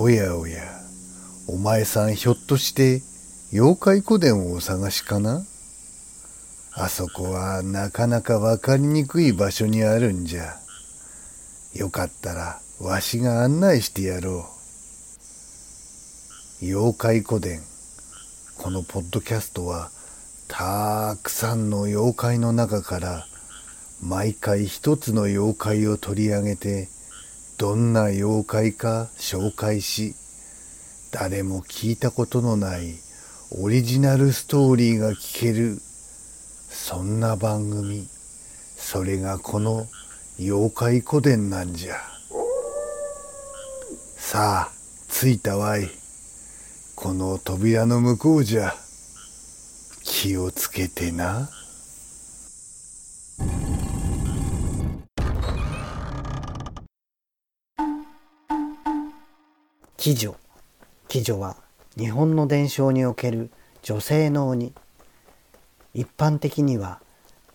おやおや、お前さんひょっとして妖怪古典をお探しかな？あそこはなかなかわかりにくい場所にあるんじゃ。よかったらわしが案内してやろう。妖怪古典。このポッドキャストはたくさんの妖怪の中から毎回一つの妖怪を取り上げてどんな妖怪か紹介し誰も聞いたことのないオリジナルストーリーが聞けるそんな番組。それがこの妖怪古典なんじゃ。さあ着いたわい。この扉の向こうじゃ。気をつけてな。鬼女。鬼女は日本の伝承における女性の鬼。一般的には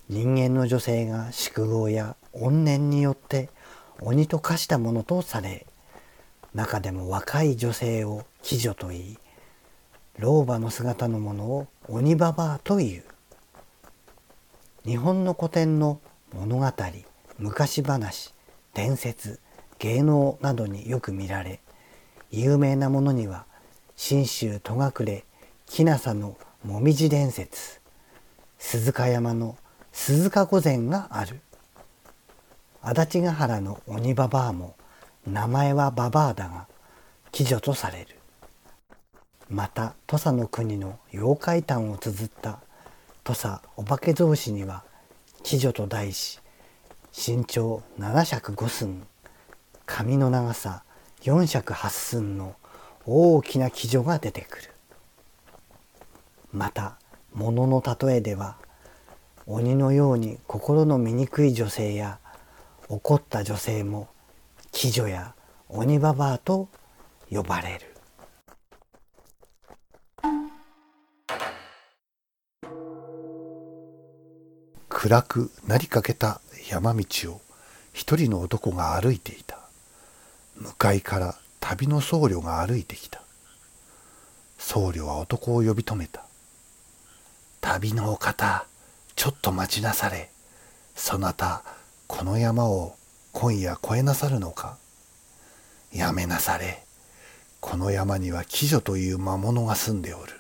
人間の女性が宿業や怨念によって鬼と化したものとされ中でも若い女性を鬼女と言い老婆の姿のものを鬼ババアという。日本の古典の物語昔話伝説芸能などによく見られ有名なものには信州戸隠木なさのもみじ伝説鈴鹿山の鈴鹿御前がある。足立ヶ原の鬼ババアも名前はババアだが鬼女とされる。また土佐の国の妖怪譚を綴った土佐お化け草子には鬼女と題し身長7尺5寸髪の長さ4尺8寸の大きな鬼女が出てくる。また物の例えでは鬼のように心の醜い女性や怒った女性も鬼女や鬼ババアと呼ばれる。暗くなりかけた山道を一人の男が歩いていた。向かいから旅の僧侶が歩いてきた。僧侶は男を呼び止めた。旅のお方ちょっと待ちなされ。そなたこの山を今夜越えなさるのか？やめなされ。この山には鬼女という魔物が住んでおる。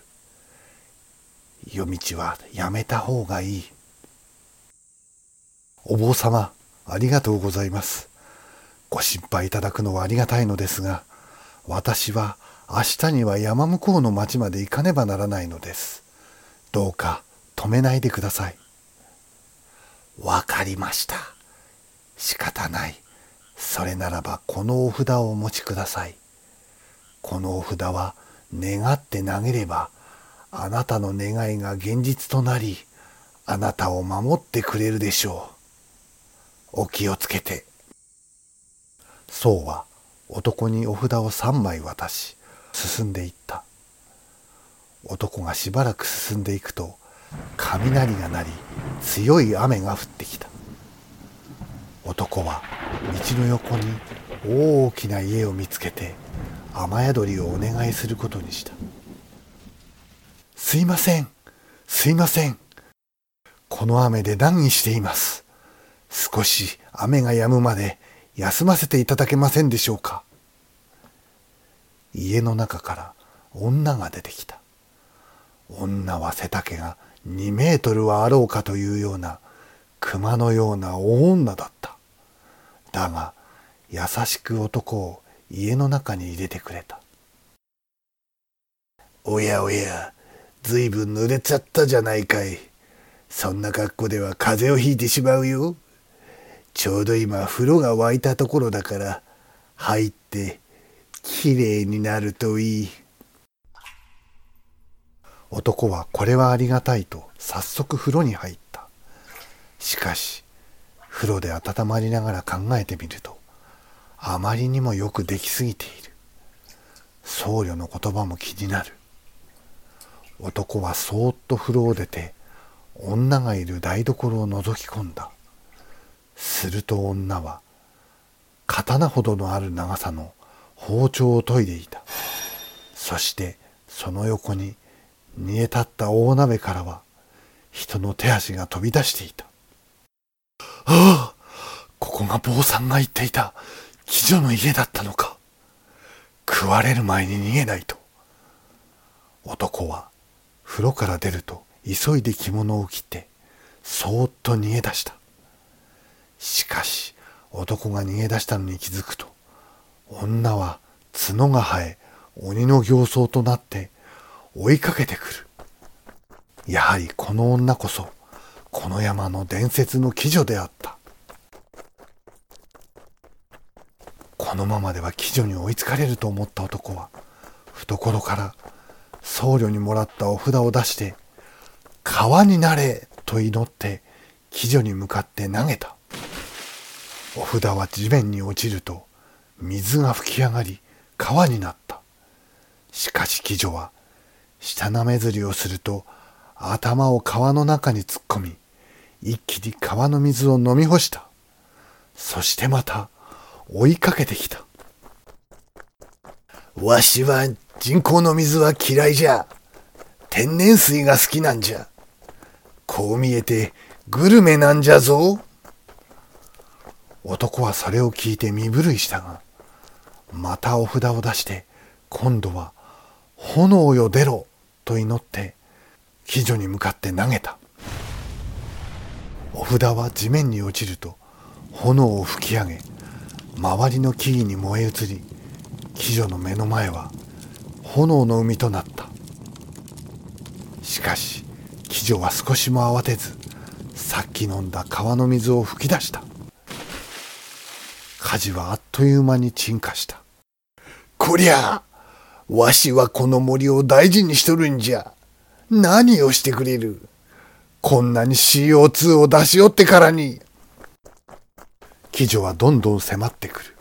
夜道はやめた方がいい。お坊様ありがとうございます。ご心配いただくのはありがたいのですが私は明日には山向こうの町まで行かねばならないのです。どうか止めないでください。わかりました。仕方ない。それならばこのお札をお持ちください。このお札は願って投げればあなたの願いが現実となりあなたを守ってくれるでしょう。お気をつけて。そうは男にお札を3枚渡し進んでいった。男がしばらく進んでいくと雷が鳴り強い雨が降ってきた。男は道の横に大きな家を見つけて雨宿りをお願いすることにした。すいませんすいません。この雨で難儀しています。少し雨が止むまで休ませていただけませんでしょうか？家の中から女が出てきた。女は背丈が2メートルはあろうかというような熊のような大女だった。だが優しく男を家の中に入れてくれた。おやおやずいぶん濡れちゃったじゃないかい。そんな格好では風邪をひいてしまうよ。ちょうど今風呂が沸いたところだから入ってきれいになるといい。男はこれはありがたいと早速風呂に入った。しかし風呂で温まりながら考えてみるとあまりにもよくできすぎている。僧侶の言葉も気になる。男はそーっと風呂を出て女がいる台所を覗き込んだ。すると女は刀ほどのある長さの包丁を研いでいた。そしてその横に煮え立った大鍋からは人の手足が飛び出していた。ああここが坊さんが言っていた鬼女の家だったのか。食われる前に逃げないと。男は風呂から出ると急いで着物を着てそーっと逃げ出した。しかし男が逃げ出したのに気づくと女は角が生え鬼の形相となって追いかけてくるやはりこの女こそこの山の伝説の鬼女であったこのままでは鬼女に追いつかれると思った男は懐から僧侶にもらったお札を出して「川になれ!」と祈って鬼女に向かって投げたお札は地面に落ちると水が吹き上がり川になった。しかし鬼女は舌なめずりをすると頭を川の中に突っ込み一気に川の水を飲み干した。そしてまた追いかけてきた。わしは人工の水は嫌いじゃ。天然水が好きなんじゃ。こう見えてグルメなんじゃぞ。男はそれを聞いて身震いしたがまたお札を出して今度は「炎よ出ろ」と祈って鬼女に向かって投げた。お札は地面に落ちると炎を吹き上げ周りの木々に燃え移り鬼女の目の前は炎の海となった。しかし鬼女は少しも慌てずさっき飲んだ川の水を吹き出した。火事はあっという間に鎮火した。こりゃわしはこの森を大事にしとるんじゃ。何をしてくれる。こんなに CO2 を出しおってからに。鬼女はどんどん迫ってくる。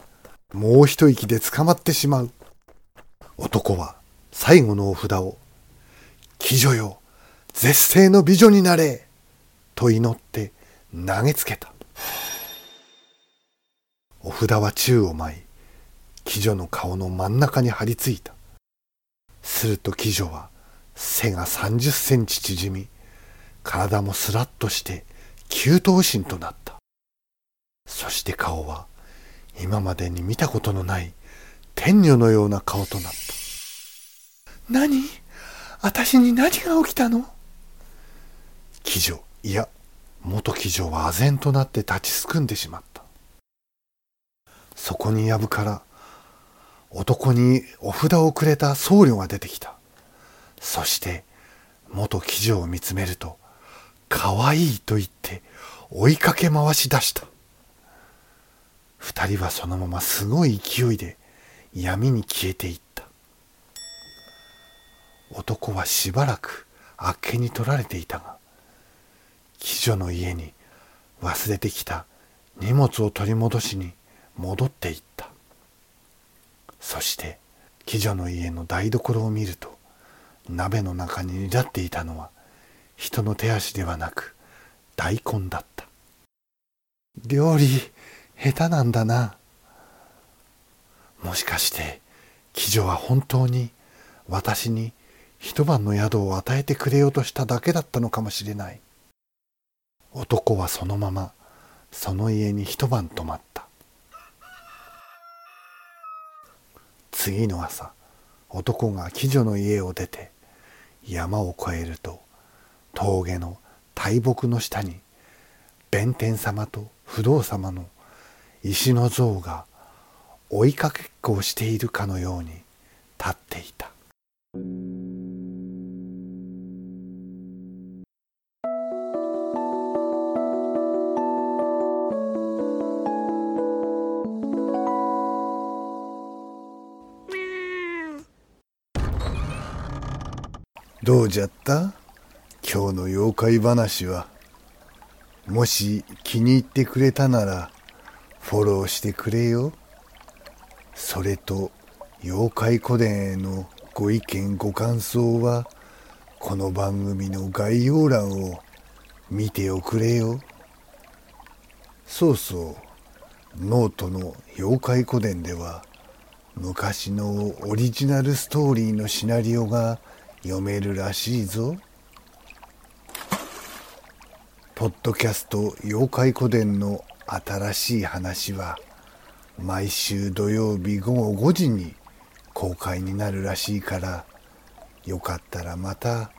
もう一息で捕まってしまう。男は最後のお札を「鬼女よ絶世の美女になれ!」と祈って投げつけた。お札は宙を舞い鬼女の顔の真ん中に張り付いた。すると鬼女は背が30センチ縮み体もスラッとして九頭身となった。そして顔は今までに見たことのない天女のような顔となった。何？私に何が起きたの？鬼女いや元鬼女は唖然となって立ちすくんでしまった。そこに藪から男にお札をくれた僧侶が出てきた。そして元鬼女を見つめると「かわいい」と言って追いかけ回し出した。二人はそのまますごい勢いで闇に消えていった。男はしばらくあっけに取られていたが鬼女の家に忘れてきた荷物を取り戻しに戻っていった。そして鬼女の家の台所を見ると鍋の中に煮立っていたのは人の手足ではなく大根だった。料理下手なんだな。もしかして鬼女は本当に私に一晩の宿を与えてくれようとしただけだったのかもしれない。男はそのままその家に一晩泊まった。次の朝男が鬼女の家を出て山を越えると峠の大木の下に弁天様と不動様の石の像が追いかけっこをしているかのように立っていた。どうじゃった？今日の妖怪話は。もし気に入ってくれたならフォローしてくれよ。それと妖怪古伝へのご意見ご感想はこの番組の概要欄を見ておくれよ。そうそう。ノートの妖怪古伝では昔のオリジナルストーリーのシナリオが読めるらしいぞ。ポッドキャスト妖怪古典の新しい話は毎週土曜日午後5時に公開になるらしいからよかったらまた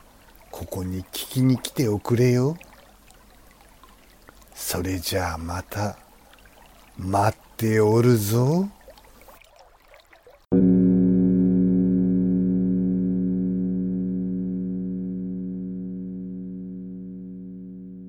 ここに聞きに来ておくれよ。それじゃあまた待っておるぞ。